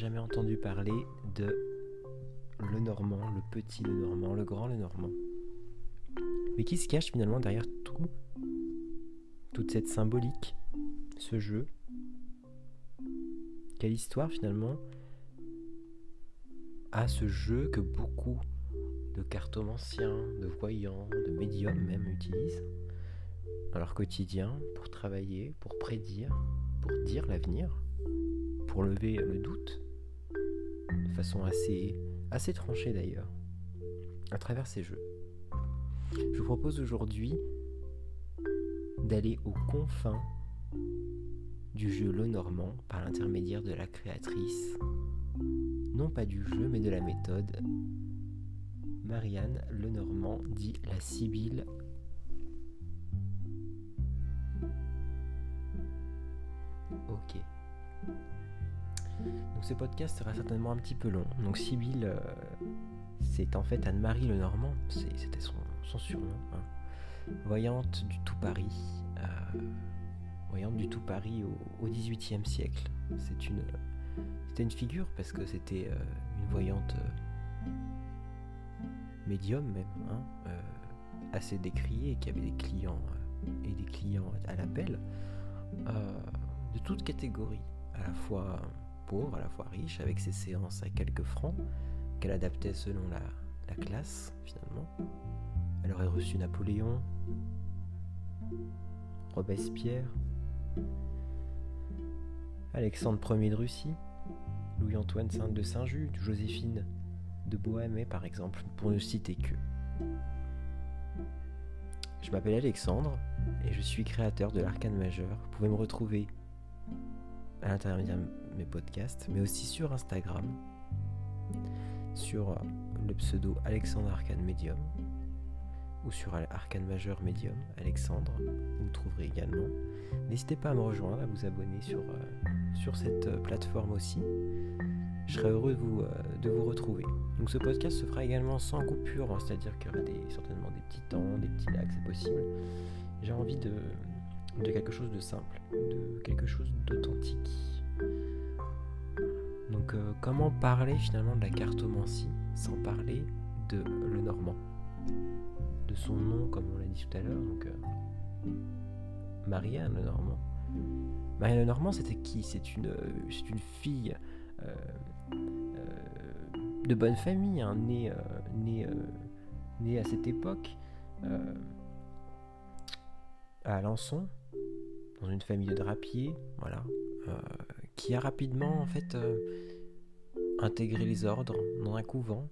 jamais entendu parler de le Normand, le petit le Normand, le grand le Normand. Mais qui se cache finalement derrière tout, toute cette symbolique, ce jeu? Quelle histoire finalement a ce jeu que beaucoup de cartomanciens, de voyants, de médiums même utilisent dans leur quotidien pour travailler, pour prédire, pour dire l'avenir, pour lever le doute, de façon assez, assez tranchée d'ailleurs, à travers ces jeux. Je vous propose aujourd'hui d'aller aux confins du jeu Le Normand par l'intermédiaire de la créatrice, non pas du jeu mais de la méthode. Marianne Lenormand dit la Sibylle ce podcast sera certainement un petit peu long. Donc Sibylle, euh, c'est en fait Anne-Marie Lenormand, c'était son, surnom. Hein. Voyante du tout Paris. Euh, voyante du tout Paris au, XVIIIe siècle. C'est une, c'était une figure parce que c'était euh, une voyante médium même, hein, assez décriée, qui avait des clients et des clients à l'appel de toutes catégories, à la fois à la fois riche, avec ses séances à quelques francs, qu'elle adaptait selon la, classe finalement. Elle aurait reçu Napoléon, Robespierre, Alexandre Ier de Russie, Louis-Antoine de Saint-Just, Joséphine de Bohême par exemple, pour ne citer que. Je m'appelle Alexandre et je suis créateur de l'arcane majeur. Vous pouvez me retrouver à l'intermédiaire mes podcasts, mais aussi sur Instagram, sur le pseudo Alexandre Arcane Medium, ou sur Arcane Majeur Medium, Alexandre, vous me trouverez également. N'hésitez pas à me rejoindre, à vous abonner sur, euh, sur cette euh, plateforme aussi. Je serais heureux de vous, euh, de vous retrouver. Donc ce podcast se fera également sans coupure, hein, c'est-à-dire qu'il y aura des, certainement des petits temps, des petits lacs, c'est possible. J'ai envie de, de quelque chose de simple, de quelque chose d'authentique. Euh, comment parler finalement de la cartomancie sans parler de le normand? De son nom comme on l'a dit tout à l'heure, donc euh, Marianne le normand. Marianne le normand c'était qui? C'est une, une fille euh, de bonne famille, hein, née, née, à cette époque à Alençon, dans une famille de drapiers, voilà, euh, qui a rapidement en fait euh, intégré les ordres dans un couvent,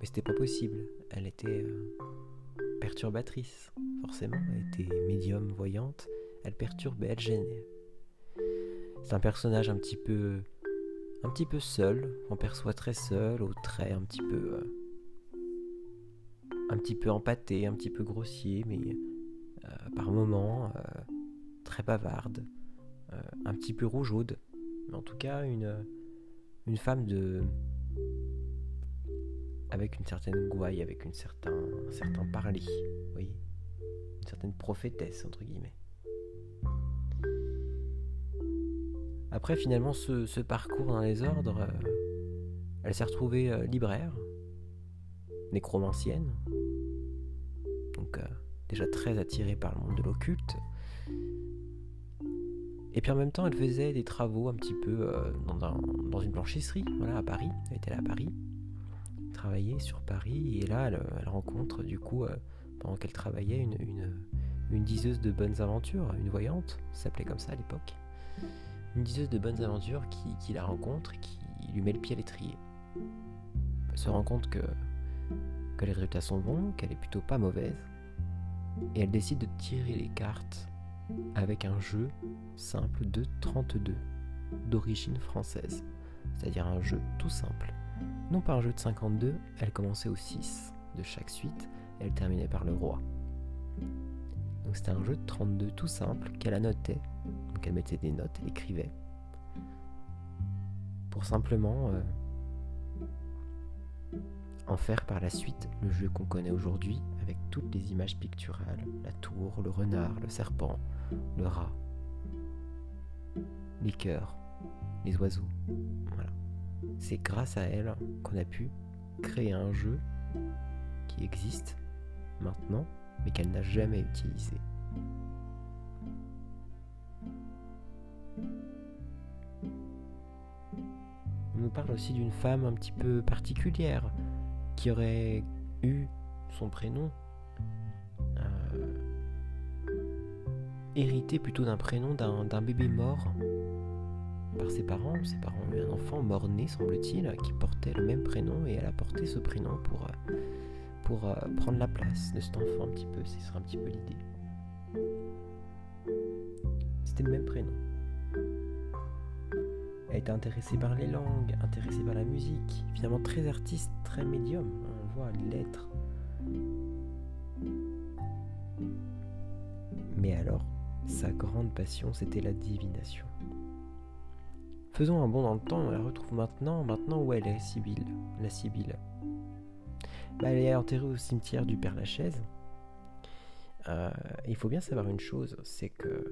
mais c'était pas possible. Elle était euh, perturbatrice, forcément. Elle était médium, voyante. Elle perturbait, elle gênait. C'est un personnage un petit peu, un petit peu seul. On perçoit très seul, au trait un petit peu, un petit peu empâté, un petit peu grossier, mais par moments très bavarde, euh, un petit peu rougeaude, mais en tout cas une, une femme de avec une certaine gouaille, avec une certain, un certain parler, oui, une certaine prophétesse entre guillemets. Après finalement ce, parcours dans les ordres, euh, elle s'est retrouvée euh, libraire, nécromancienne, donc déjà très attirée par le monde de l'occulte, et puis en même temps, elle faisait des travaux un petit peu euh, dans, une blanchisserie, voilà, à Paris. Elle était là à Paris, travaillait sur Paris, et là, elle, rencontre, du coup, euh, pendant qu'elle travaillait, une, diseuse de bonnes aventures, une voyante, ça s'appelait comme ça à l'époque. Une diseuse de bonnes aventures qui, la rencontre et qui lui met le pied à l'étrier. Elle se rend compte que les résultats sont bons, qu'elle est plutôt pas mauvaise, et elle décide de tirer les cartes avec un jeu simple de 32 d'origine française, c'est-à-dire un jeu tout simple. Non pas un jeu de 52, elle commençait au 6 de chaque suite elle terminait par le roi. Donc c'était un jeu de 32 tout simple qu'elle annotait, donc elle mettait des notes, elle écrivait, pour simplement euh, en faire par la suite le jeu qu'on connaît aujourd'hui toutes les images picturales, la tour, le renard, le serpent, le rat. les cœurs, les oiseaux. Voilà. C'est grâce à elle qu'on a pu créer un jeu qui existe maintenant, mais qu'elle n'a jamais utilisé. On nous parle aussi d'une femme un petit peu particulière qui aurait eu son prénom euh, hérité plutôt d'un prénom d'un bébé mort par ses parents. Ses parents ont eu un enfant mort-né, semble-t-il, qui portait le même prénom et elle a porté ce prénom pour, euh, pour euh, prendre la place de cet enfant un petit peu. Ce serait un petit peu l'idée. C'était le même prénom. Elle était intéressée par les langues, intéressée par la musique, finalement très artiste, très médium. On voit l'être. Mais alors, sa grande passion, c'était la divination. Faisons un bond dans le temps, on la retrouve maintenant, maintenant où elle est, Sibylle, la Sibylle. Bah, elle est enterrée au cimetière du Père Lachaise. Euh, il faut bien savoir une chose, c'est que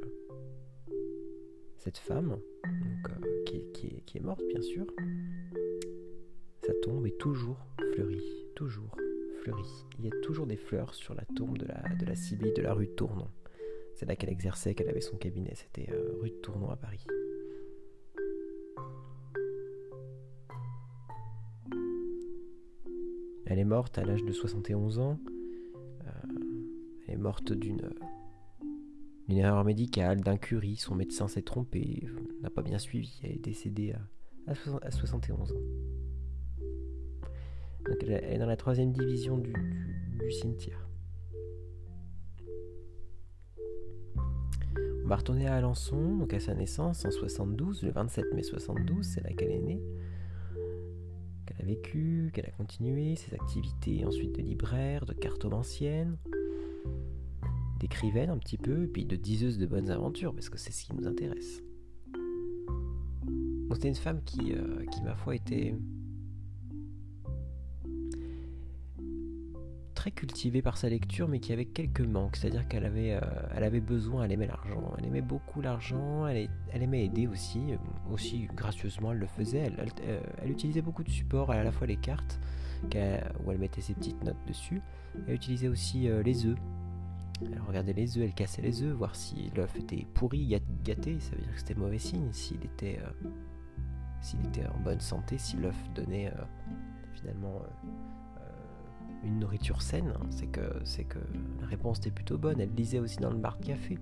cette femme, euh, qui, est, morte bien sûr, sa tombe est toujours fleurie, toujours fleurie. Il y a toujours des fleurs sur la tombe de la, de la Sibylle de la rue Tournon. C'est là qu'elle exerçait, qu'elle avait son cabinet, c'était euh, rue de Tournon à Paris. Elle est morte à l'âge de 71 ans. Euh, elle est morte d'une une erreur médicale, d'incurie. Son médecin s'est trompé, n'a pas bien suivi. Elle est décédée à, 71 ans. Donc elle est dans la troisième division du, cimetière. On va retourner à Alençon, donc à sa naissance en 72, le 27 mai 72, c'est là qu'elle est née qu'elle a vécu, qu'elle a continué, ses activités ensuite de libraire, de cartomancienne, d'écrivaine un petit peu, et puis de diseuse de bonnes aventures, parce que c'est ce qui nous intéresse. Donc c'était une femme qui, euh, qui, ma foi, était très cultivée par sa lecture, mais qui avait quelques manques. C'est-à-dire qu'elle avait, euh, elle avait besoin, elle aimait l'argent. Elle aimait beaucoup l'argent, elle, elle, aimait aider aussi. Euh, aussi gracieusement, elle le faisait. Elle, euh, elle, utilisait beaucoup de supports, à la fois les cartes, où elle mettait ses petites notes dessus. Elle utilisait aussi les œufs. Elle regardait les œufs, elle cassait les œufs, voir si l'œuf était pourri, gâté, ça veut dire que c'était mauvais signe. S'il était, s'il était en bonne santé, si l'œuf donnait finalement une nourriture saine, hein, c'est que, c'est que la réponse était plutôt bonne. Elle lisait aussi dans le bar de café.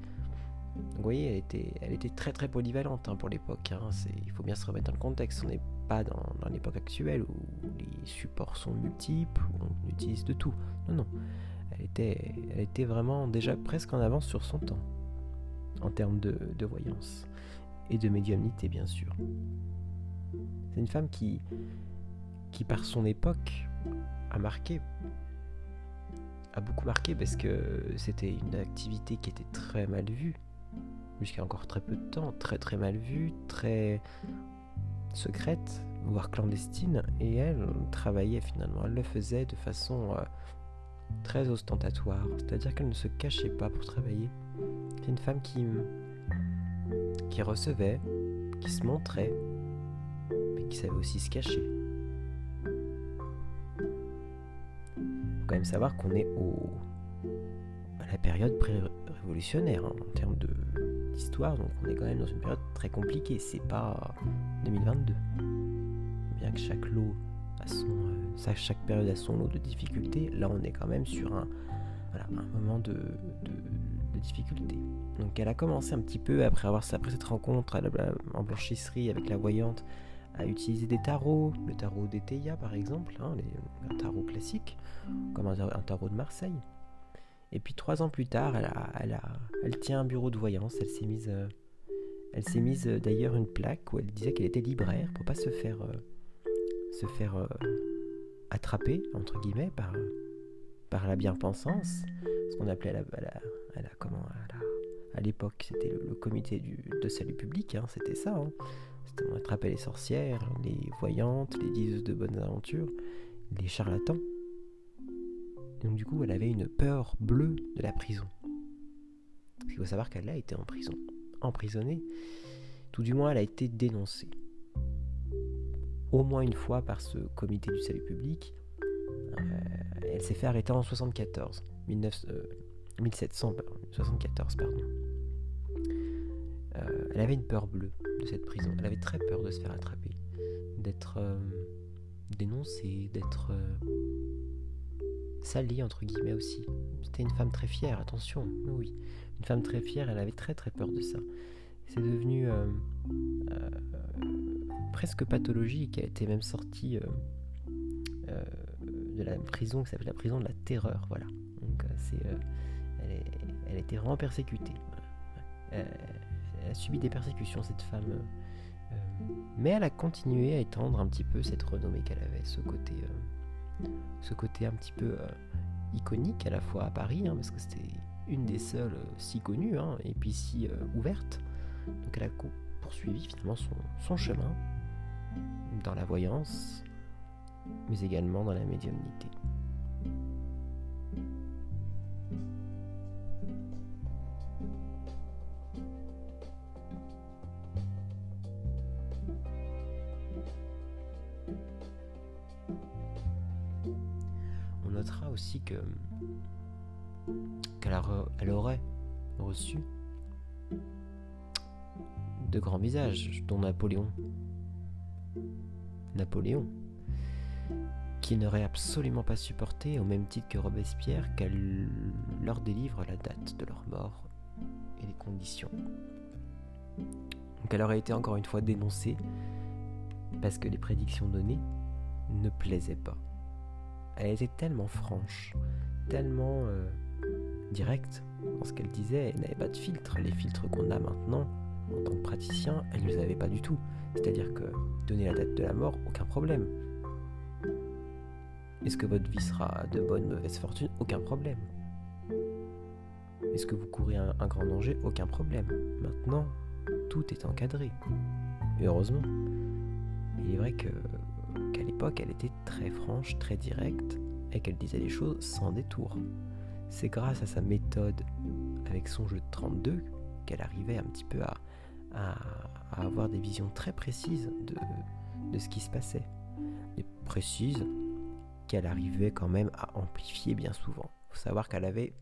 Vous voyez, elle était, elle était très très polyvalente hein, pour l'époque. Hein. il faut bien se remettre dans le contexte. On n'est pas dans, dans l'époque actuelle où les supports sont multiples, où on utilise de tout. Non, non. Elle était, elle était vraiment déjà presque en avance sur son temps en termes de, de voyance et de médiumnité, bien sûr. C'est une femme qui, qui par son époque, a marqué. A beaucoup marqué parce que c'était une activité qui était très mal vue. Jusqu'à encore très peu de temps, très très mal vue, très secrète, voire clandestine. Et elle travaillait finalement, elle le faisait de façon euh, très ostentatoire. C'est-à-dire qu'elle ne se cachait pas pour travailler. C'est une femme qui, qui recevait, qui se montrait, mais qui savait aussi se cacher. Quand même savoir qu'on est au, à la période pré-révolutionnaire hein, en termes d'histoire, donc on est quand même dans une période très compliquée. C'est pas 2022. Bien que chaque lot a son, euh, chaque période a son lot de difficultés, là on est quand même sur un, voilà, un moment de, de, difficulté. Donc elle a commencé un petit peu après avoir après cette rencontre en blanchisserie avec la voyante à utiliser des tarots, le tarot d'Eteia par exemple, hein, les, un tarot classique, comme un, tarot de Marseille. Et puis trois ans plus tard, elle, tient un bureau de voyance. Elle s'est mise, euh, elle s'est mise euh, d'ailleurs une plaque où elle disait qu'elle était libraire pour pas se faire, euh, se faire attraper entre guillemets par, par la bien-pensance, ce qu'on appelait à l'époque, c'était le, comité de salut public, hein, c'était ça. Hein. On attrapait les sorcières, les voyantes, les diseuses de bonnes aventures, les charlatans. donc du coup, elle avait une peur bleue de la prison. Il faut savoir qu'elle a été en prison, emprisonnée, Tout du moins, elle a été dénoncée. Au moins une fois par ce comité du salut public. Euh, elle s'est fait arrêter en 74, 1774, pardon. Euh, elle avait une peur bleue de cette prison. Elle avait très peur de se faire attraper, d'être euh, dénoncée, d'être salie entre guillemets aussi. C'était une femme très fière, attention, oui, une femme très fière. Elle avait très très peur de ça. C'est devenu presque pathologique. Elle était même sortie de la prison qui s'appelle la prison de la terreur. Voilà. Elle, était vraiment persécutée a subi des persécutions, cette femme. Euh, mais elle a continué à étendre un petit peu cette renommée qu'elle avait, ce côté, euh, un petit peu euh, iconique à la fois à Paris, hein, parce que c'était une des seules si connues, hein, et puis si ouverte. Donc elle a poursuivi finalement son chemin dans la voyance, mais également dans la médiumnité. Que qu'elle elle aurait reçu de grands visages, dont Napoléon. Napoléon, qui n'aurait absolument pas supporté, au même titre que Robespierre, qu'elle leur délivre la date de leur mort et les conditions. Donc elle aurait été encore une fois dénoncée parce que les prédictions données ne plaisaient pas elle était tellement franche, tellement euh, directe dans ce qu'elle disait. Elle n'avait pas de filtre. Les filtres qu'on a maintenant en tant que praticien, elle ne les avait pas du tout. C'est-à-dire que donner la date de la mort, aucun problème. Est-ce que votre vie sera de bonne, mauvaise fortune? Aucun problème. Est-ce que vous courez un, grand danger? Aucun problème. Maintenant, tout est encadré. Heureusement. Il est vrai que l'époque, elle était très franche, très directe, et qu'elle disait les choses sans détour. C'est grâce à sa méthode avec son jeu de 32 qu'elle arrivait un petit peu à, avoir des visions très précises de, ce qui se passait. Et précises qu'elle arrivait quand même à amplifier bien souvent. Il faut savoir qu'elle avait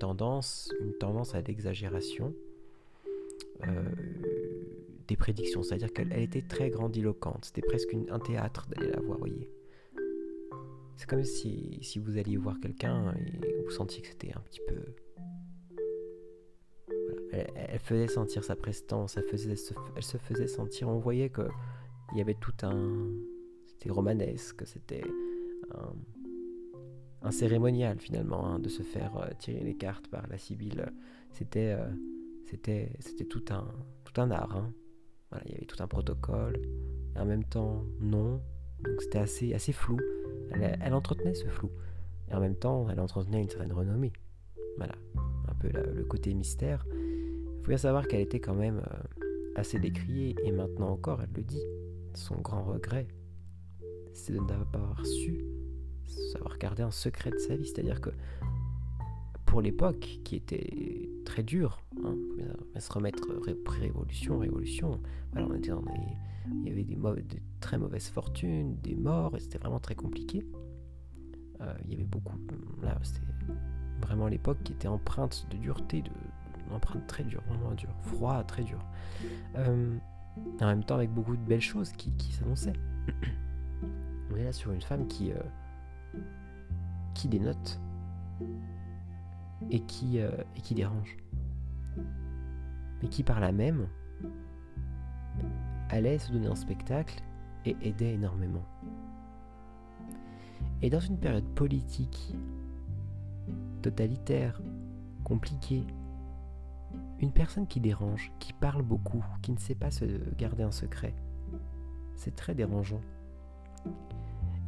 tendance, une tendance à l'exagération. Euh, des prédictions, c'est-à-dire qu'elle était très grandiloquente, c'était presque un théâtre d'aller la voir, voyez. C'est comme si, si vous alliez voir quelqu'un et vous sentiez que c'était un petit peu... Elle, faisait sentir sa prestance, elle, se faisait sentir, on voyait qu'il y avait tout un... C'était romanesque, c'était un, un, cérémonial finalement, hein, de se faire euh, tirer les cartes par la Sibylle. C'était... Euh, c'était tout un, tout un art. Hein il y avait tout un protocole, et en même temps, non. Donc c'était assez, assez flou. Elle, entretenait ce flou. Et en même temps, elle entretenait une certaine renommée. Voilà, un peu le côté mystère. Il faut bien savoir qu'elle était quand même euh, assez décriée, et maintenant encore, elle le dit. Son grand regret, c'est de n'avoir pas su savoir garder un secret de sa vie. C'est-à-dire que pour l'époque, qui était très dure, hein, se remettre pré-révolution, révolution, voilà, on était dans il y avait des, très mauvaises fortunes, des morts, et c'était vraiment très compliqué. Euh, il y avait beaucoup, là, c'était vraiment l'époque qui était empreinte de dureté, de, empreinte très dure, vraiment dure, froid, très dur. Euh, en même temps, avec beaucoup de belles choses qui, qui s'annonçaient. on est là sur une femme qui, euh, qui dénote et qui, euh, et qui dérange. Mais qui par là même allait se donner un spectacle et aidait énormément. Et dans une période politique, totalitaire, compliquée, une personne qui dérange, qui parle beaucoup, qui ne sait pas se garder un secret, c'est très dérangeant.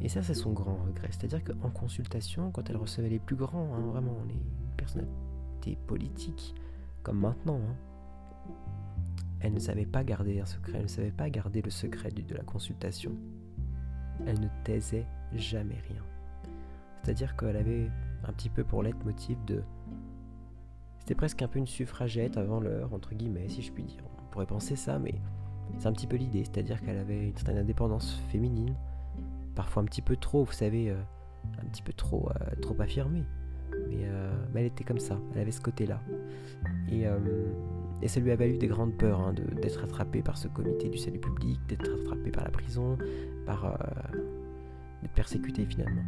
Et ça, c'est son grand regret. C'est-à-dire qu'en consultation, quand elle recevait les plus grands, hein, vraiment, les personnalités politiques, comme maintenant, hein, elle ne savait pas garder un secret, elle ne savait pas garder le secret de la consultation. Elle ne taisait jamais rien. C'est-à-dire qu'elle avait un petit peu pour leitmotiv de... C'était presque un peu une suffragette avant l'heure, entre guillemets, si je puis dire. On pourrait penser ça, mais C'est un petit peu l'idée, c'est-à-dire qu'elle avait une certaine indépendance féminine, parfois un petit peu trop, vous savez, euh, un petit peu trop, euh, trop affirmée. Mais, mais, elle était comme ça, elle avait ce côté-là. Et, et, ça lui a valu des grandes peurs hein, d'être attrapée par ce comité du salut public, d'être attrapée par la prison, par d'être persécutée finalement.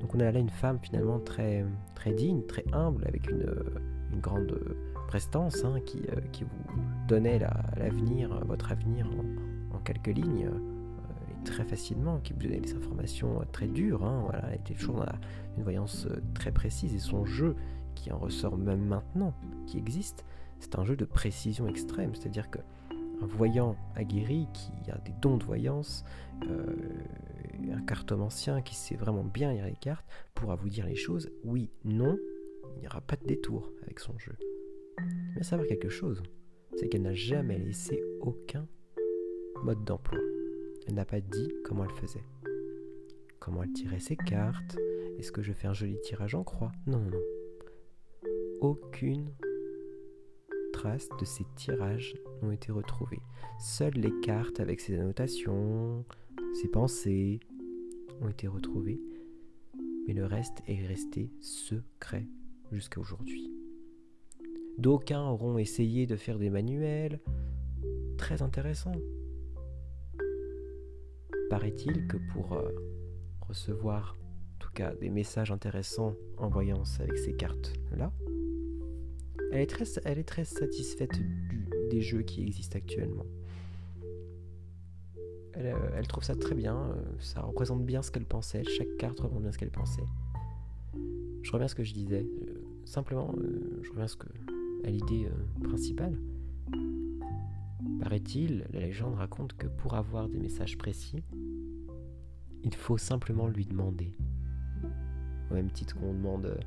Donc on a là une femme finalement très, très digne, très humble, avec une, grande prestance hein, qui, euh, vous donnait l'avenir, votre avenir en, quelques lignes euh, très facilement, qui vous donnait des informations très dures. Hein, elle était toujours dans une voyance euh, très précise et son jeu qui en ressort même maintenant, qui existe, c'est un jeu de précision extrême, c'est-à-dire que un voyant aguerri qui a des dons de voyance, un cartomancien qui sait vraiment bien lire les cartes, pourra vous dire les choses oui, non, il n'y aura pas de détour avec son jeu. Mais savoir quelque chose, c'est qu'elle n'a jamais laissé aucun mode d'emploi. Elle n'a pas dit comment elle faisait. Comment elle tirait ses cartes Est-ce que je fais un joli tirage en croix? Non, non. Aucune trace de ces tirages n'ont été retrouvées. Seules les cartes avec ses annotations, ses pensées ont été retrouvées, mais le reste est resté secret jusqu'à aujourd'hui. D'aucuns auront essayé de faire des manuels très intéressants. Paraît-il que pour euh, recevoir en tout cas des messages intéressants en voyance avec ces cartes-là, elle est très, elle est très satisfaite des jeux qui existent actuellement. Elle, euh, trouve ça très bien, euh, ça représente bien ce qu'elle pensait, chaque carte représente bien ce qu'elle pensait. Je reviens à ce que je disais. Simplement, je reviens à, l'idée principale. Paraît-il, la légende raconte que pour avoir des messages précis, il faut simplement lui demander. Au même titre qu'on demande,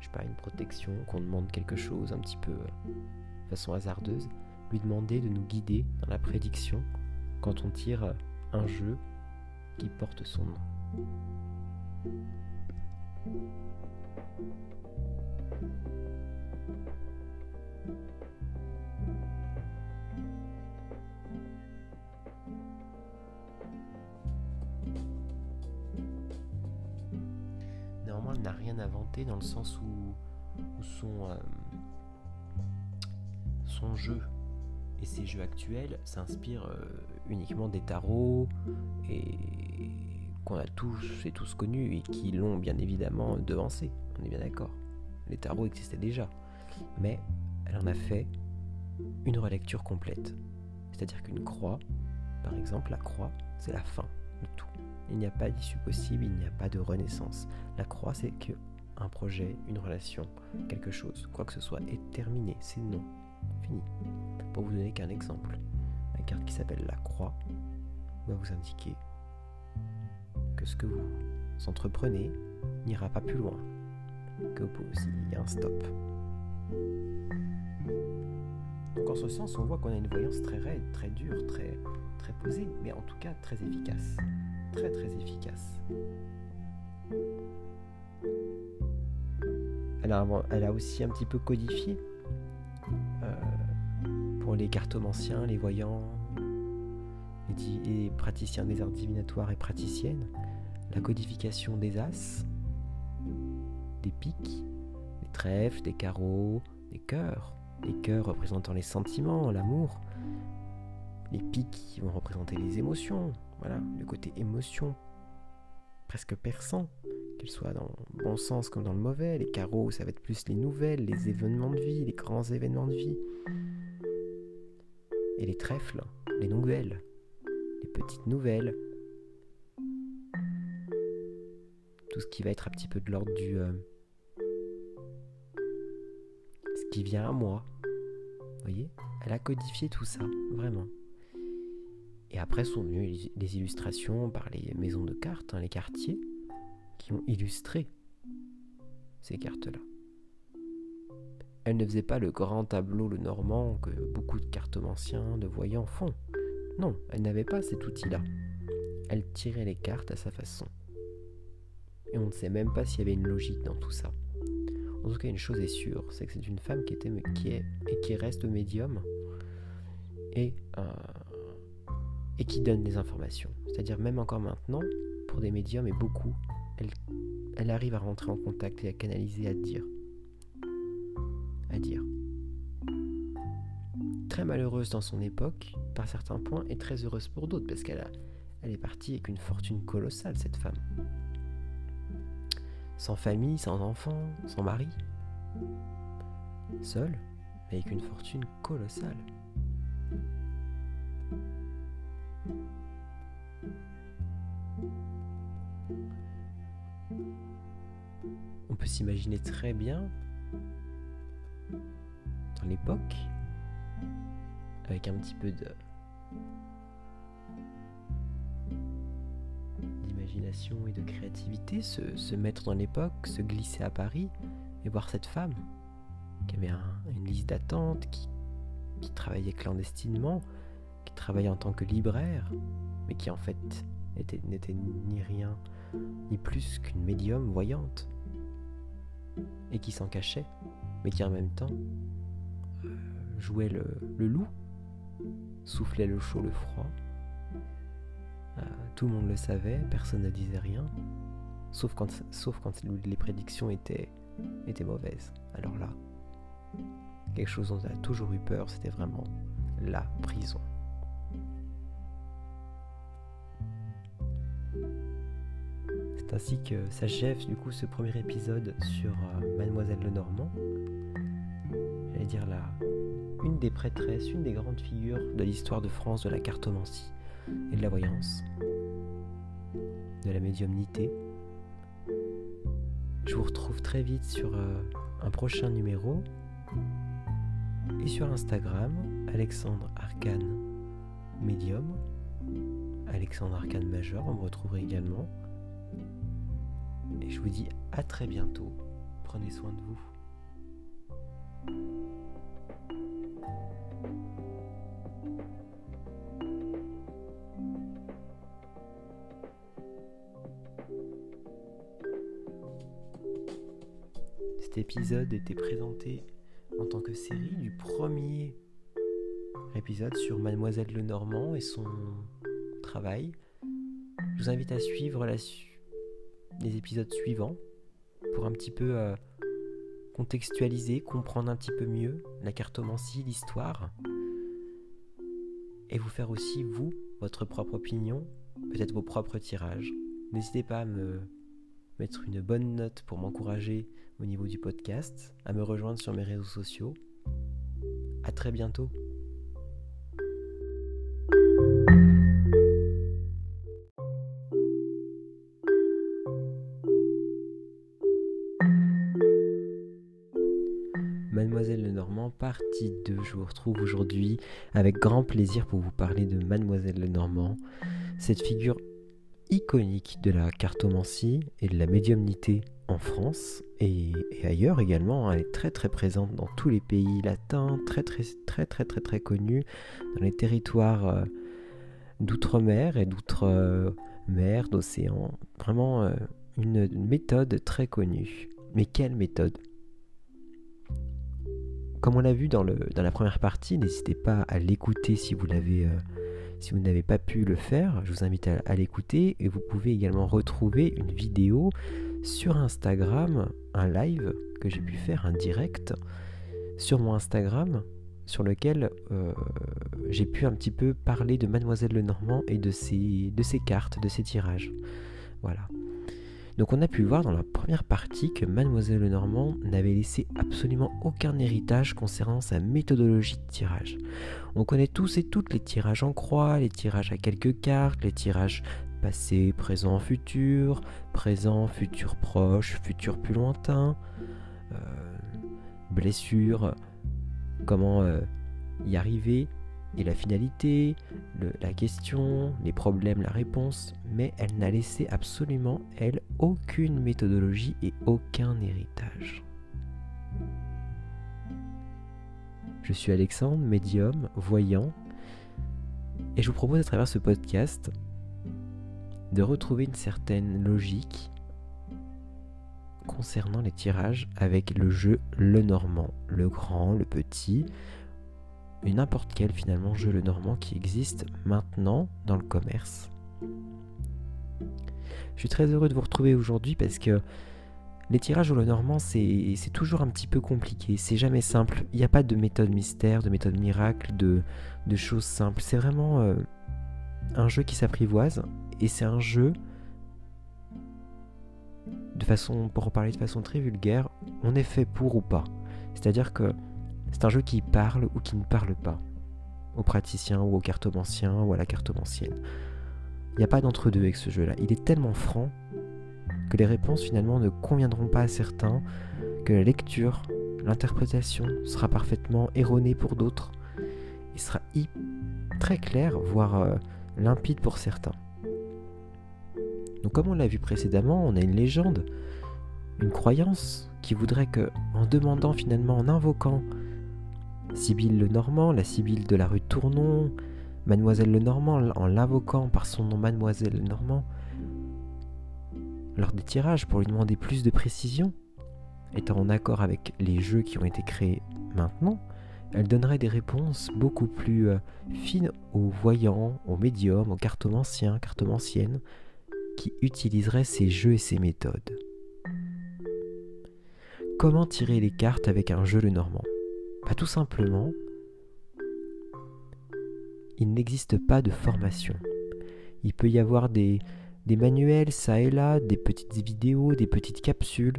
je sais une protection, qu'on demande quelque chose un petit peu de façon hasardeuse, lui demander de nous guider dans la prédiction quand on tire un jeu qui porte son nom. N'a rien inventé dans le sens où, son, euh, son jeu et ses jeux actuels s'inspirent euh, uniquement des tarots et qu'on a tous et tous connus et qui l'ont bien évidemment devancé. On est bien d'accord. Les tarots existaient déjà. Mais elle en a fait une relecture complète. C'est-à-dire qu'une croix, par exemple, la croix, c'est la fin de tout. Il n'y a pas d'issue possible, il n'y a pas de renaissance. La croix, c'est que un projet, une relation, quelque chose, quoi que ce soit, est terminé, c'est non, fini. Pour vous donner qu'un exemple, la carte qui s'appelle la croix va vous indiquer que ce que vous entreprenez n'ira pas plus loin, que vous pouvez aussi y a un stop. Donc en ce sens, on voit qu'on a une voyance très raide, très dure, très, très posée, mais en tout cas très efficace. Très très efficace. Elle a, elle a aussi un petit peu codifié euh, pour les cartomanciens, les voyants, les, les praticiens des arts divinatoires et praticiennes la codification des as, des piques, des trèfles, des carreaux, des cœurs, les cœurs représentant les sentiments, l'amour, les piques qui vont représenter les émotions, voilà, le côté émotion presque perçant, qu'elle soit dans le bon sens comme dans le mauvais, les carreaux ça va être plus les nouvelles, les événements de vie, les grands événements de vie, et les trèfles, les nouvelles, les petites nouvelles, tout ce qui va être un petit peu de l'ordre du... Euh, ce qui vient à moi. Vous voyez? Elle a codifié tout ça, vraiment. Et après sont venues les illustrations par les maisons de cartes, hein, les quartiers, qui ont illustré ces cartes-là. Elle ne faisait pas le grand tableau, le normand, que beaucoup de cartomanciens, de voyants font. Non, elle n'avait pas cet outil-là. Elle tirait les cartes à sa façon. Et on ne sait même pas s'il y avait une logique dans tout ça. En tout cas, une chose est sûre, c'est que c'est une femme qui, était, qui est et qui reste médium, et, et qui donne des informations. C'est-à-dire même encore maintenant, pour des médiums et beaucoup, elle, arrive à rentrer en contact et à canaliser, à dire. À dire. Très malheureuse dans son époque, par certains points, et très heureuse pour d'autres, parce qu'elle est partie avec une fortune colossale, cette femme. Sans famille, sans enfants, sans mari. Seule, mais avec une fortune colossale. S'imaginer très bien dans l'époque, avec un petit peu de d'imagination et de créativité, se, mettre dans l'époque, se glisser à Paris et voir cette femme qui avait une liste d'attente, qui, qui travaillait clandestinement, qui travaillait en tant que libraire, mais qui en fait n'était ni rien ni plus qu'une médium voyante, et qui s'en cachait, mais qui en même temps euh, jouait le, loup, soufflait le chaud, le froid. Euh, tout le monde le savait, personne ne disait rien, sauf quand, les prédictions étaient, étaient mauvaises. Alors là, quelque chose dont on a toujours eu peur, c'était vraiment la prison. Ainsi que s'achève du coup ce premier épisode sur euh, Mademoiselle Lenormand. J'allais dire là, une des prêtresses, une des grandes figures de l'histoire de France de la cartomancie et de la voyance, de la médiumnité. Je vous retrouve très vite sur euh, un prochain numéro et sur Instagram, Alexandre Arcane Médium, Alexandre Arcane Majeur, on me retrouverait également. Et je vous dis à très bientôt. Prenez soin de vous. Cet épisode était présenté en tant que série du premier épisode sur Mademoiselle Lenormand et son travail. Je vous invite à suivre la suite les épisodes suivants pour un petit peu euh, contextualiser, comprendre un petit peu mieux la cartomancie, l'histoire, et vous faire aussi, vous, votre propre opinion, peut-être vos propres tirages. N'hésitez pas à me mettre une bonne note pour m'encourager au niveau du podcast, à me rejoindre sur mes réseaux sociaux. À très bientôt. Partie 2. Je vous retrouve aujourd'hui avec grand plaisir pour vous parler de Mademoiselle Lenormand, cette figure iconique de la cartomancie et de la médiumnité en France et, ailleurs également. Elle est très très présente dans tous les pays latins, très très très très très très connue dans les territoires euh, d'outre-mer et d'outre-mer, d'océan. Vraiment euh, une méthode très connue. Mais quelle méthode? Comme on l'a vu dans, la première partie, n'hésitez pas à l'écouter si vous. Euh, n'avez pas pu le faire, je vous invite à, l'écouter et vous pouvez également retrouver une vidéo sur Instagram, un live que j'ai pu faire, un direct sur mon Instagram sur lequel euh, j'ai pu un petit peu parler de Mademoiselle Lenormand et de ses cartes, de ses tirages. Voilà. Donc on a pu voir dans la première partie que Mademoiselle Lenormand n'avait laissé absolument aucun héritage concernant sa méthodologie de tirage. On connaît tous et toutes les tirages en croix, les tirages à quelques cartes, les tirages passé, présent, futur, présent, futur proche, futur plus lointain, euh, blessure, comment euh, y arriver, la finalité, la question, les problèmes, la réponse, mais elle n'a laissé absolument, elle, aucune méthodologie et aucun héritage. Je suis Alexandre, médium, voyant, et je vous propose à travers ce podcast de retrouver une certaine logique concernant les tirages avec le jeu Le Normand, le grand, le petit, et n'importe quel finalement jeu le normand qui existe maintenant dans le commerce. Je suis très heureux de vous retrouver aujourd'hui parce que les tirages au le normand, c'est toujours un petit peu compliqué, c'est jamais simple. Il n'y a pas de méthode mystère, de méthode miracle, de, choses simples. C'est vraiment euh, un jeu qui s'apprivoise et c'est un jeu, de façon, pour en parler de façon très vulgaire, on est fait pour ou pas. C'est-à-dire que c'est un jeu qui parle ou qui ne parle pas aux praticiens ou aux cartomanciens ou à la cartomancienne. Il n'y a pas d'entre-deux avec ce jeu-là. Il est tellement franc que les réponses finalement ne conviendront pas à certains, que la lecture, l'interprétation sera parfaitement erronée pour d'autres, et sera très clair, voire euh, limpide pour certains. Donc comme on l'a vu précédemment, on a une légende, une croyance qui voudrait que, en demandant finalement, en invoquant Sibylle le Normand, la Sibylle de la rue Tournon, Mademoiselle le Normand, en l'invoquant par son nom Mademoiselle le Normand, lors des tirages pour lui demander plus de précision, étant en accord avec les jeux qui ont été créés maintenant, elle donnerait des réponses beaucoup plus euh, fines aux voyants, aux médiums, aux cartomanciens, cartomanciennes, qui utiliseraient ces jeux et ces méthodes. Comment tirer les cartes avec un jeu le normand Tout simplement, il n'existe pas de formation. Il peut y avoir des, des manuels, ça et là, des petites vidéos, des petites capsules,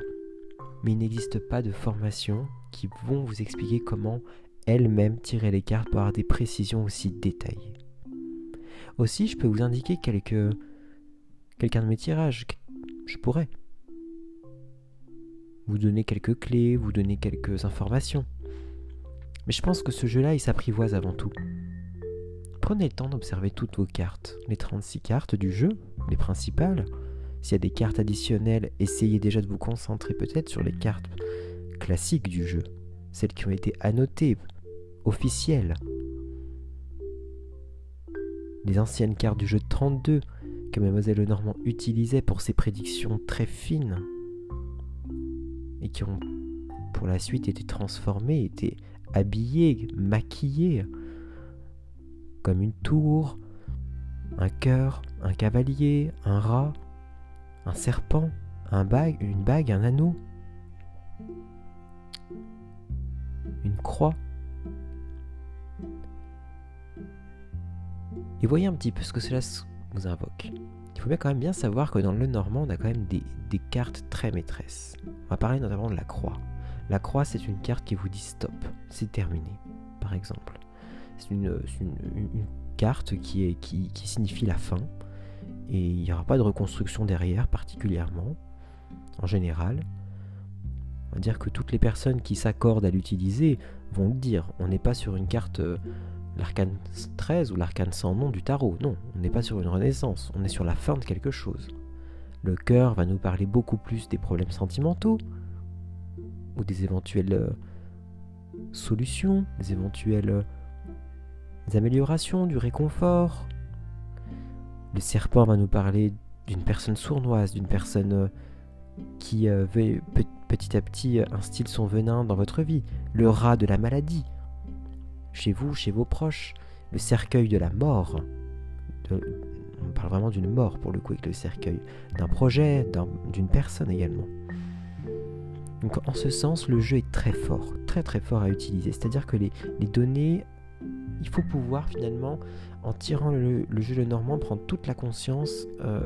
mais il n'existe pas de formation qui vont vous expliquer comment elle-même tirer les cartes pour avoir des précisions aussi détaillées. Aussi, je peux vous indiquer quelques quelqu'un de mes tirages. Je pourrais vous donner quelques clés, vous donner quelques informations. Mais je pense que ce jeu-là, il s'apprivoise avant tout. Prenez le temps d'observer toutes vos cartes, les 36 cartes du jeu, les principales. S'il y a des cartes additionnelles, essayez déjà de vous concentrer peut-être sur les cartes classiques du jeu, celles qui ont été annotées, officielles. Les anciennes cartes du jeu 32 que Mademoiselle Lenormand utilisait pour ses prédictions très fines et qui ont pour la suite été transformées, été habillées, maquillées comme une tour, un cœur, un cavalier, un rat, un serpent, un bague, une bague, un anneau, une croix. Et voyez un petit peu ce que cela nous invoque. Il faut bien quand même bien savoir que dans le Normand, on a quand même des, cartes très maîtresses. On va parler notamment de la croix. La croix, c'est une carte qui vous dit stop, c'est terminé, par exemple. C'est une, carte qui, signifie la fin. Et il n'y aura pas de reconstruction derrière particulièrement. En général, on va dire que toutes les personnes qui s'accordent à l'utiliser vont le dire. On n'est pas sur une carte euh, l'arcane 13 ou l'arcane sans nom du tarot. Non, on n'est pas sur une renaissance, on est sur la fin de quelque chose. Le cœur va nous parler beaucoup plus des problèmes sentimentaux ou des éventuelles euh, solutions, des éventuelles euh, améliorations, du réconfort. Le serpent va nous parler d'une personne sournoise, d'une personne euh, qui veut petit à petit instille son venin dans votre vie. Le rat de la maladie, chez vous, chez vos proches. Le cercueil de la mort. on parle vraiment d'une mort pour le coup avec le cercueil. D'un projet, d'une personne également. Donc en ce sens, le jeu est très fort, très très fort à utiliser. C'est-à-dire que les, données, il faut pouvoir finalement, en tirant le, jeu de normand, prendre toute la conscience euh,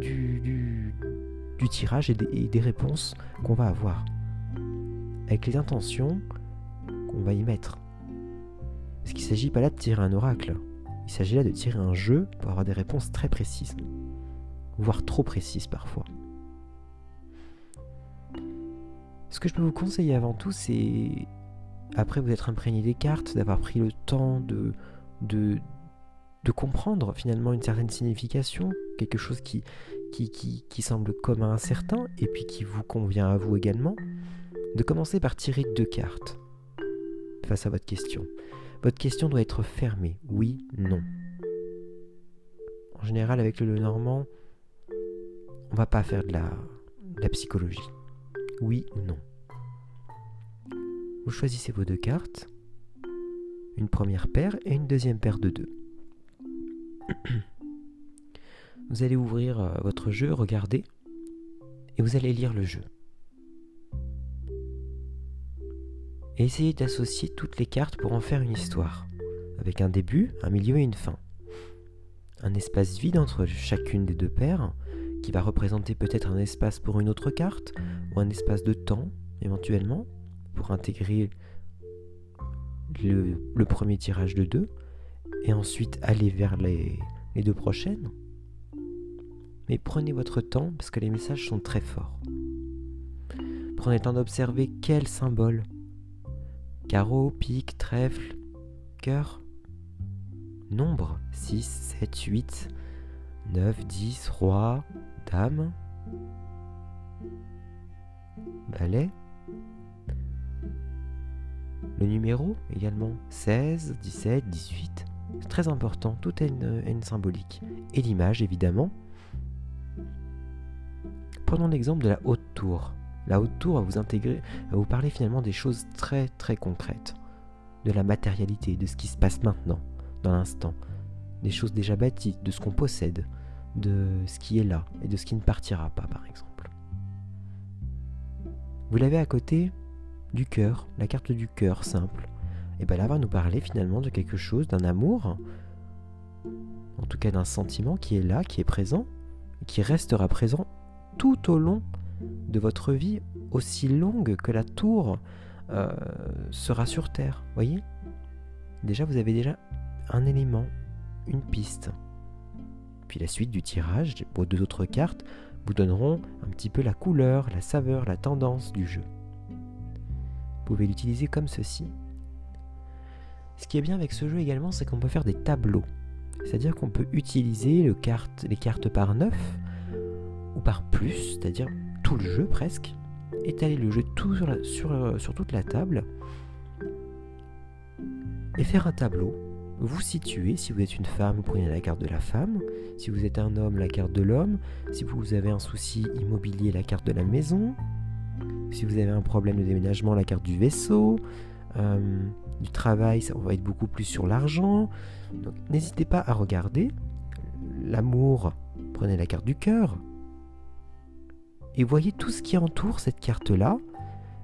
du, tirage et des, réponses qu'on va avoir. Avec les intentions qu'on va y mettre. Parce qu'il ne s'agit pas là de tirer un oracle. Il s'agit là de tirer un jeu pour avoir des réponses très précises. Voire trop précises parfois. Ce que je peux vous conseiller avant tout, c'est, après vous être imprégné des cartes, d'avoir pris le temps de, de, comprendre finalement une certaine signification, quelque chose qui, qui, qui, qui semble commun à certains, et puis qui vous convient à vous également, de commencer par tirer deux cartes face à votre question. Votre question doit être fermée. Oui, non. En général, avec le normand, on va pas faire de la psychologie. Oui ou non. Vous choisissez vos deux cartes. une première paire et une deuxième paire de deux. Vous allez ouvrir euh, votre jeu, regarder, et vous allez lire le jeu. Essayez d'associer toutes les cartes pour en faire une histoire, avec un début, un milieu et une fin. Un espace vide entre chacune des deux paires, qui va représenter peut-être un espace pour une autre carte, ou un espace de temps, éventuellement, pour intégrer le, premier tirage de deux, et ensuite aller vers les, les deux prochaines. Mais prenez votre temps parce que les messages sont très forts. Prenez le temps d'observer quel symbole. Carreau, pique, trèfle, cœur. Nombre 6, 7, 8, 9, 10, roi, dame. Balai. Le numéro également 16, 17, 18. C'est très important, tout a une, symbolique. Et l'image évidemment. Prenons l'exemple de la haute tour. La haute tour va vous intégrer, va vous parler finalement des choses très très concrètes. De la matérialité, de ce qui se passe maintenant, dans l'instant. Des choses déjà bâties, de ce qu'on possède, de ce qui est là et de ce qui ne partira pas par exemple. Vous l'avez à côté du cœur, la carte du cœur simple. Et bien là, va nous parler finalement de quelque chose, d'un amour, en tout cas d'un sentiment qui est là, qui est présent, qui restera présent tout au long de votre vie, aussi longue que la tour euh, sera sur Terre. Voyez? Déjà, vous avez déjà un élément, une piste. Puis la suite du tirage, vos deux autres cartes, vous donneront un petit peu la couleur, la saveur, la tendance du jeu. Vous pouvez l'utiliser comme ceci. Ce qui est bien avec ce jeu également, c'est qu'on peut faire des tableaux. C'est-à-dire qu'on peut utiliser le les cartes par 9 ou par plus, c'est-à-dire tout le jeu presque, étaler le jeu tout sur, sur toute la table et faire un tableau. Vous situez, si vous êtes une femme, vous prenez la carte de la femme, si vous êtes un homme, la carte de l'homme, si vous avez un souci immobilier, la carte de la maison, si vous avez un problème de déménagement, la carte du vaisseau, euh, du travail, ça, on va être beaucoup plus sur l'argent. Donc n'hésitez pas à regarder. L'amour, prenez la carte du cœur. Et voyez tout ce qui entoure cette carte-là.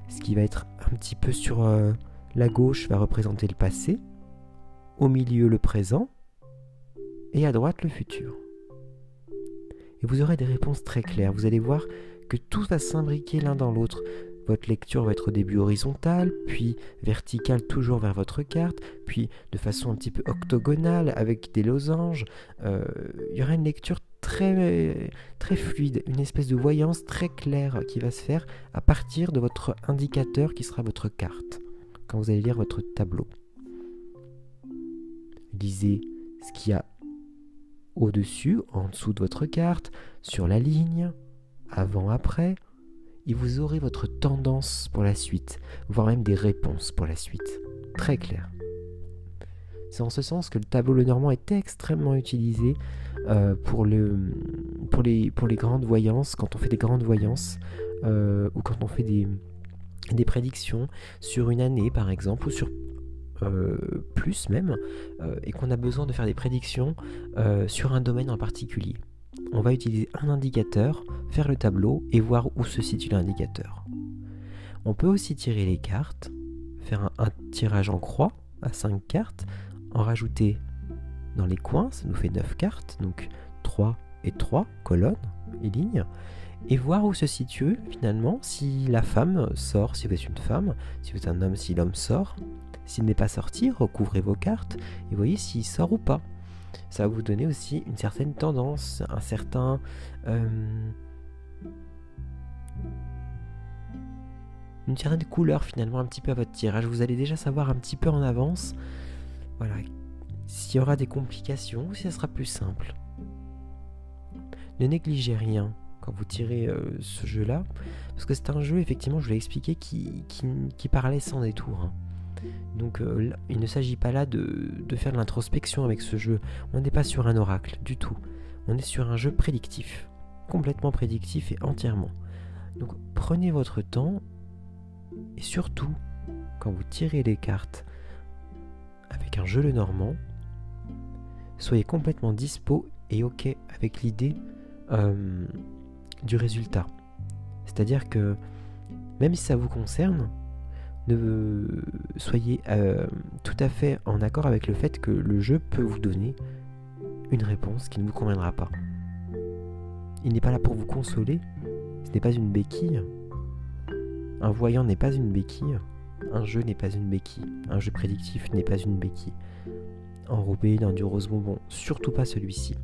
Ce qui va être un petit peu sur euh, la gauche va représenter le passé, au milieu le présent, et à droite le futur. Et vous aurez des réponses très claires. Vous allez voir que tout va s'imbriquer l'un dans l'autre. Votre lecture va être au début horizontale, puis verticale toujours vers votre carte, puis de façon un petit peu octogonale avec des losanges. Euh, il y aura une lecture très, très fluide, une espèce de voyance très claire qui va se faire à partir de votre indicateur qui sera votre carte quand vous allez lire votre tableau. Lisez ce qu'il y a au-dessus, en dessous de votre carte, sur la ligne, avant, après, et vous aurez votre tendance pour la suite, voire même des réponses pour la suite. Très clair. C'est en ce sens que le tableau Le Normand est extrêmement utilisé euh, pour, le, pour, les, grandes voyances, quand on fait des grandes voyances, euh, ou quand on fait des prédictions sur une année par exemple, ou sur euh, plus même, et qu'on a besoin de faire des prédictions sur un domaine en particulier on va utiliser un indicateur, faire le tableau et voir où se situe l'indicateur. On peut aussi tirer les cartes, faire un, tirage en croix à 5 cartes, en rajouter dans les coins, ça nous fait 9 cartes, donc 3 et 3 colonnes et lignes, et voir où se situe finalement si la femme sort, si vous êtes une femme, si vous êtes un homme, si l'homme sort. S'il n'est pas sorti, recouvrez vos cartes et voyez s'il sort ou pas ça va vous donner aussi une certaine tendance, un certain... Euh, une certaine couleur finalement un petit peu à votre tirage. Vous allez déjà savoir un petit peu en avance, voilà, s'il y aura des complications ou si ça sera plus simple. Ne négligez rien quand vous tirez euh, ce jeu-là, parce que c'est un jeu, effectivement, je vous l'ai expliqué, qui, parlait sans détour. Donc euh, il ne s'agit pas là de, faire de l'introspection avec ce jeu. On n'est pas sur un oracle du tout. On est sur un jeu prédictif. Complètement prédictif et entièrement. Donc prenez votre temps et surtout, quand vous tirez les cartes avec jeu le normand, soyez complètement dispo et ok avec l'idée euh, du résultat. C'est-à-dire que même si ça vous concerne, ne soyez euh, tout à fait en accord avec le fait que le jeu peut vous donner une réponse qui ne vous conviendra pas. Il n'est pas là pour vous consoler, ce n'est pas une béquille. Un voyant n'est pas une béquille, un jeu n'est pas une béquille, un jeu prédictif n'est pas une béquille. Enrobé dans du rose bonbon, surtout pas celui-ci.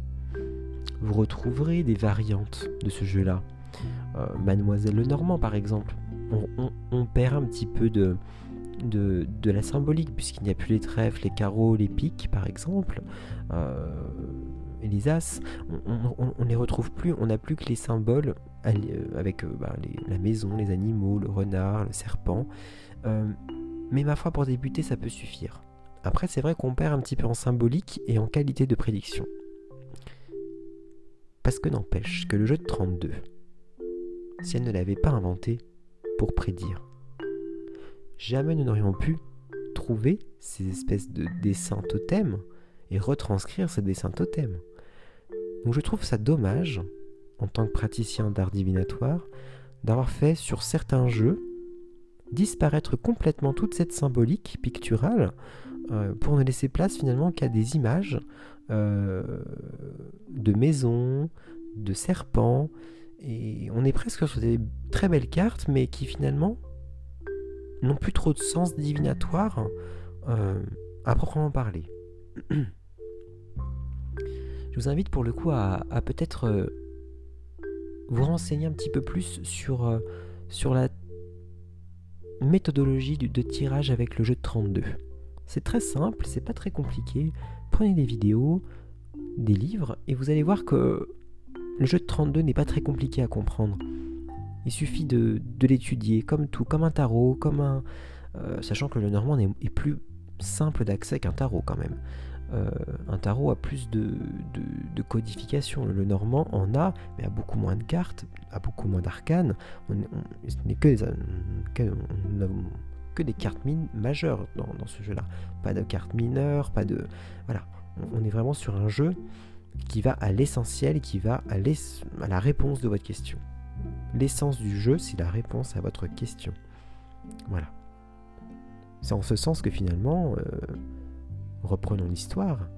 Vous retrouverez des variantes de ce jeu-là. Euh, Mademoiselle Lenormand par exemple, on, perd un petit peu de, la symbolique, puisqu'il n'y a plus les trèfles, les carreaux, les pics, par exemple, euh, les as. On, ne les retrouve plus, on n'a plus que les symboles euh, avec euh, bah, la maison, les animaux, le renard, le serpent. mais ma foi, pour débuter, ça peut suffire. Après, c'est vrai qu'on perd un petit peu en symbolique et en qualité de prédiction. Parce que n'empêche que le jeu de 32, si elle ne l'avait pas inventé, pour prédire. Jamais nous n'aurions pu trouver ces espèces de dessins totems et retranscrire ces dessins totems. Donc je trouve ça dommage, en tant que praticien d'art divinatoire, d'avoir fait sur certains jeux disparaître complètement toute cette symbolique picturale euh, pour ne laisser place finalement qu'à des images euh, de maisons, de serpents, et on est presque sur des très belles cartes, mais qui finalement n'ont plus trop de sens divinatoire euh, à proprement parler. Je vous invite pour le coup à, peut-être euh, vous renseigner un petit peu plus sur, euh, sur la méthodologie de tirage avec le jeu de 32. C'est très simple, c'est pas très compliqué. Prenez des vidéos, des livres, et vous allez voir que le jeu de 32 n'est pas très compliqué à comprendre. Il suffit de, l'étudier comme tout, comme un tarot, comme un... Euh, sachant que le normand est, plus simple d'accès qu'un tarot quand même. Euh, un tarot a plus de, codification. Le normand en a, mais a beaucoup moins de cartes, a beaucoup moins d'arcanes. On, ce n'est que, des cartes majeures dans ce jeu-là. Pas de cartes mineures, pas de... Voilà. On est vraiment sur un jeu qui va à l'essentiel, qui va à, à, la réponse de votre question. L'essence du jeu, c'est la réponse à votre question. Voilà. C'est en ce sens que finalement, euh, reprenons l'histoire,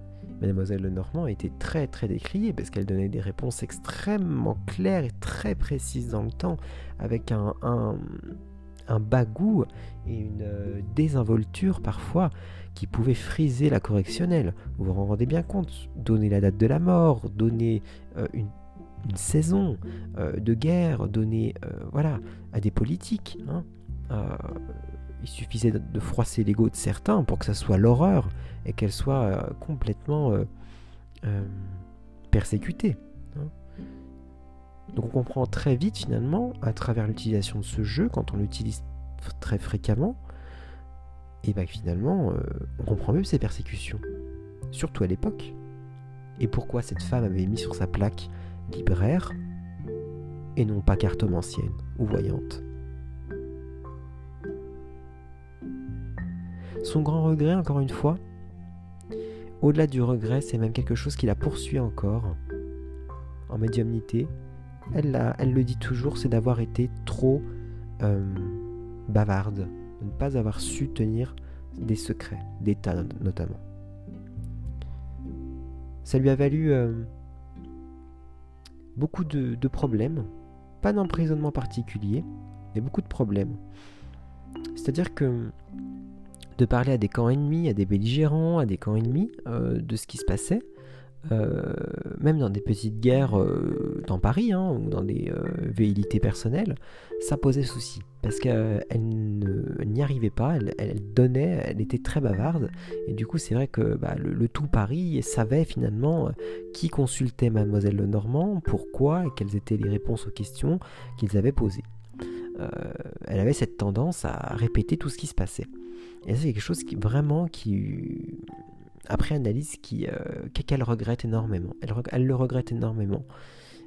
Mademoiselle Lenormand était très très décriée parce qu'elle donnait des réponses extrêmement claires et très précises dans le temps, avec un, un, un bagou et une euh, désinvolture parfois qui pouvait friser la correctionnelle. Vous vous rendez bien compte Donner la date de la mort, donner euh, une, saison euh, de guerre, donner voilà à des politiques. Hein. il suffisait de, froisser l'ego de certains pour que ça soit l'horreur et qu'elle soit complètement persécutée. Hein. Donc on comprend très vite finalement, à travers l'utilisation de ce jeu, quand on l'utilise très fréquemment, et bien finalement, euh, on comprend mieux ces persécutions, surtout à l'époque. Et pourquoi cette femme avait mis sur sa plaque libraire et non pas cartomancienne ou voyante. Son grand regret, encore une fois, au-delà du regret, c'est même quelque chose qui la poursuit encore en médiumnité, elle, elle le dit toujours, c'est d'avoir été trop euh, bavarde, ne pas avoir su tenir des secrets, d'État notamment. Ça lui a valu euh, beaucoup de, de problèmes, pas d'emprisonnement particulier, mais beaucoup de problèmes. C'est-à-dire que de parler à des camps ennemis, à des belligérants, à des camps ennemis euh, de ce qui se passait, euh, même dans des petites guerres euh, dans Paris hein, ou dans des euh, velléités personnelles, ça posait souci parce qu'elle n'y arrivait pas, elle, donnait, elle était très bavarde et du coup c'est vrai que bah, le, tout Paris savait finalement qui consultait Mademoiselle Lenormand, pourquoi et quelles étaient les réponses aux questions qu'ils avaient posées. elle avait cette tendance à répéter tout ce qui se passait. Et c'est quelque chose qui vraiment qui après analyse euh, qu'elle regrette énormément. Elle, le regrette énormément.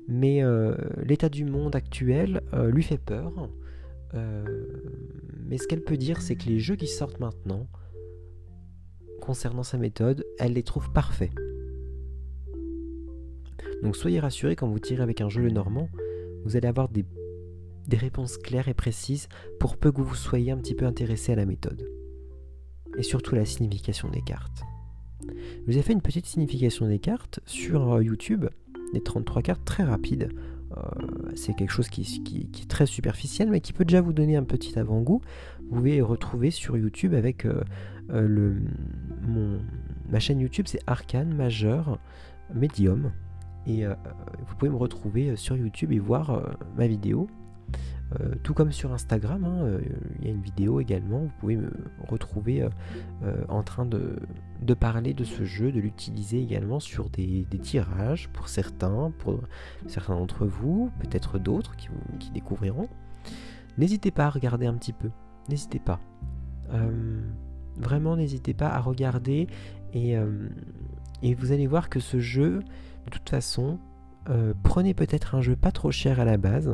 Mais euh, l'état du monde actuel euh, lui fait peur. mais ce qu'elle peut dire, c'est que les jeux qui sortent maintenant, concernant sa méthode, elle les trouve parfaits. Donc soyez rassurés quand vous tirez avec un jeu le normand, vous allez avoir des, des réponses claires et précises pour peu que vous soyez un petit peu intéressé à la méthode. Et surtout la signification des cartes. Je vous ai fait une petite signification des cartes sur euh, YouTube, des 33 cartes très rapides. Euh, c'est quelque chose qui, est très superficiel, mais qui peut déjà vous donner un petit avant-goût. Vous pouvez retrouver sur YouTube avec euh, ma chaîne YouTube, c'est Arcane Majeur Medium. Et vous pouvez me retrouver sur YouTube et voir ma vidéo euh, tout comme sur Instagram, hein, euh, il y a une vidéo également, vous pouvez me retrouver euh, en train de, parler de ce jeu, de l'utiliser également sur des, tirages pour certains, pour certains d'entre vous, peut-être d'autres qui, qui, découvriront. N'hésitez pas à regarder un petit peu, n'hésitez pas. vraiment, n'hésitez pas à regarder et, et, vous allez voir que ce jeu, de toute façon, prenez peut-être un jeu pas trop cher à la base,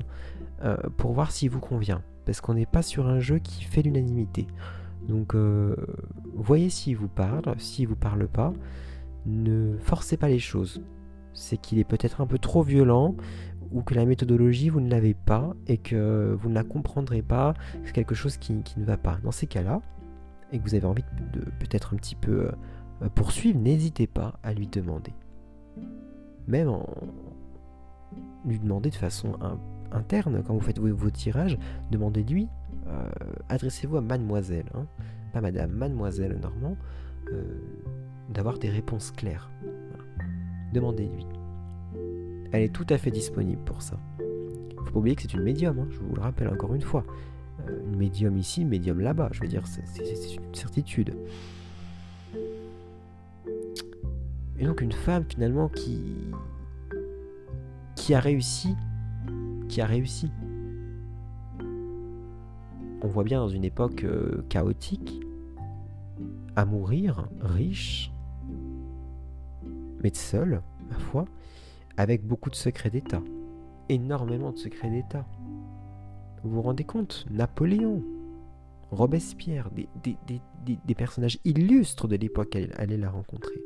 euh, pour voir s'il vous convient. Parce qu'on n'est pas sur un jeu qui fait l'unanimité. Donc euh, voyez s'il vous parle, s'il vous parle pas. Ne forcez pas les choses. C'est qu'il est peut-être un peu trop violent ou que la méthodologie vous ne l'avez pas et que vous ne la comprendrez pas, c'est quelque chose qui, ne va pas. Dans ces cas-là, et que vous avez envie de, peut-être un petit peu euh, poursuivre, n'hésitez pas à lui demander. Même en lui demander de façon un interne, quand vous faites vos, tirages, demandez-lui, euh, adressez-vous à mademoiselle, hein, pas madame, mademoiselle Normand, euh, d'avoir des réponses claires. Demandez-lui. Elle est tout à fait disponible pour ça. Faut pas oublier que c'est une médium, hein, je vous le rappelle encore une fois. Euh, une médium ici, une médium là-bas, je veux dire, c'est une certitude. Et donc une femme finalement qui qui a réussi qui a réussi. On voit bien dans une époque euh, chaotique, à mourir, riche, mais seul, ma foi, avec beaucoup de secrets d'État. Énormément de secrets d'État. Vous vous rendez compte? Napoléon, Robespierre, des, personnages illustres de l'époque, allait la rencontrer.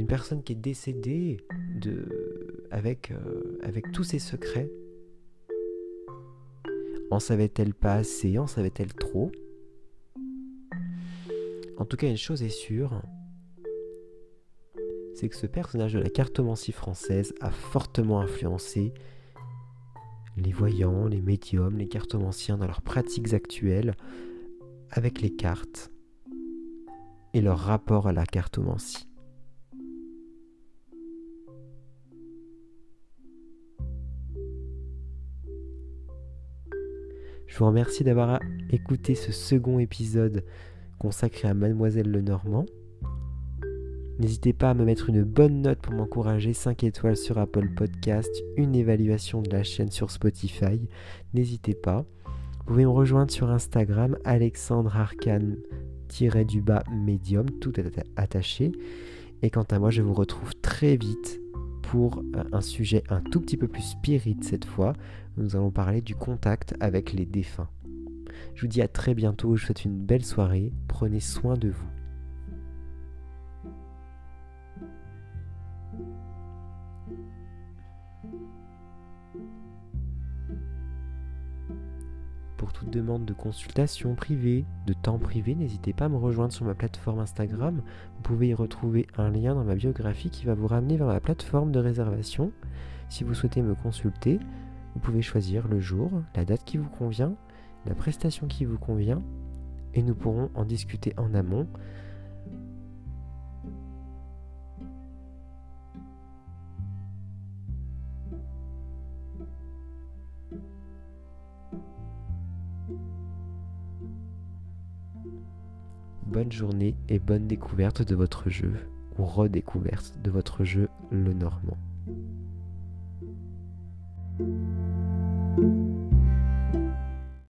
Une personne qui est décédée de, avec, euh, avec tous ses secrets. En savait-elle pas assez En savait-elle trop? En tout cas, une chose est sûre, c'est que ce personnage de la cartomancie française a fortement influencé les voyants, les médiums, les cartomanciens dans leurs pratiques actuelles avec les cartes et leur rapport à la cartomancie. Je vous remercie d'avoir écouté ce second épisode consacré à Mademoiselle Lenormand. N'hésitez pas à me mettre une bonne note pour m'encourager, 5 étoiles sur Apple Podcast, une évaluation de la chaîne sur Spotify. N'hésitez pas. Vous pouvez me rejoindre sur Instagram, Alexandre Arcane du bas médium, tout est attaché. Et quant à moi, je vous retrouve très vite pour euh, un sujet un tout petit peu plus spirit cette fois. Nous allons parler du contact avec les défunts. Je vous dis à très bientôt, je vous souhaite une belle soirée, prenez soin de vous. Toute demande de consultation privée, de temps privé, n'hésitez pas à me rejoindre sur ma plateforme Instagram. Vous pouvez y retrouver un lien dans ma biographie qui va vous ramener vers ma plateforme de réservation. Si vous souhaitez me consulter, vous pouvez choisir le jour, la date qui vous convient, la prestation qui vous convient, et nous pourrons en discuter en amont bonne journée et bonne découverte de votre jeu, ou redécouverte de votre jeu le Normand.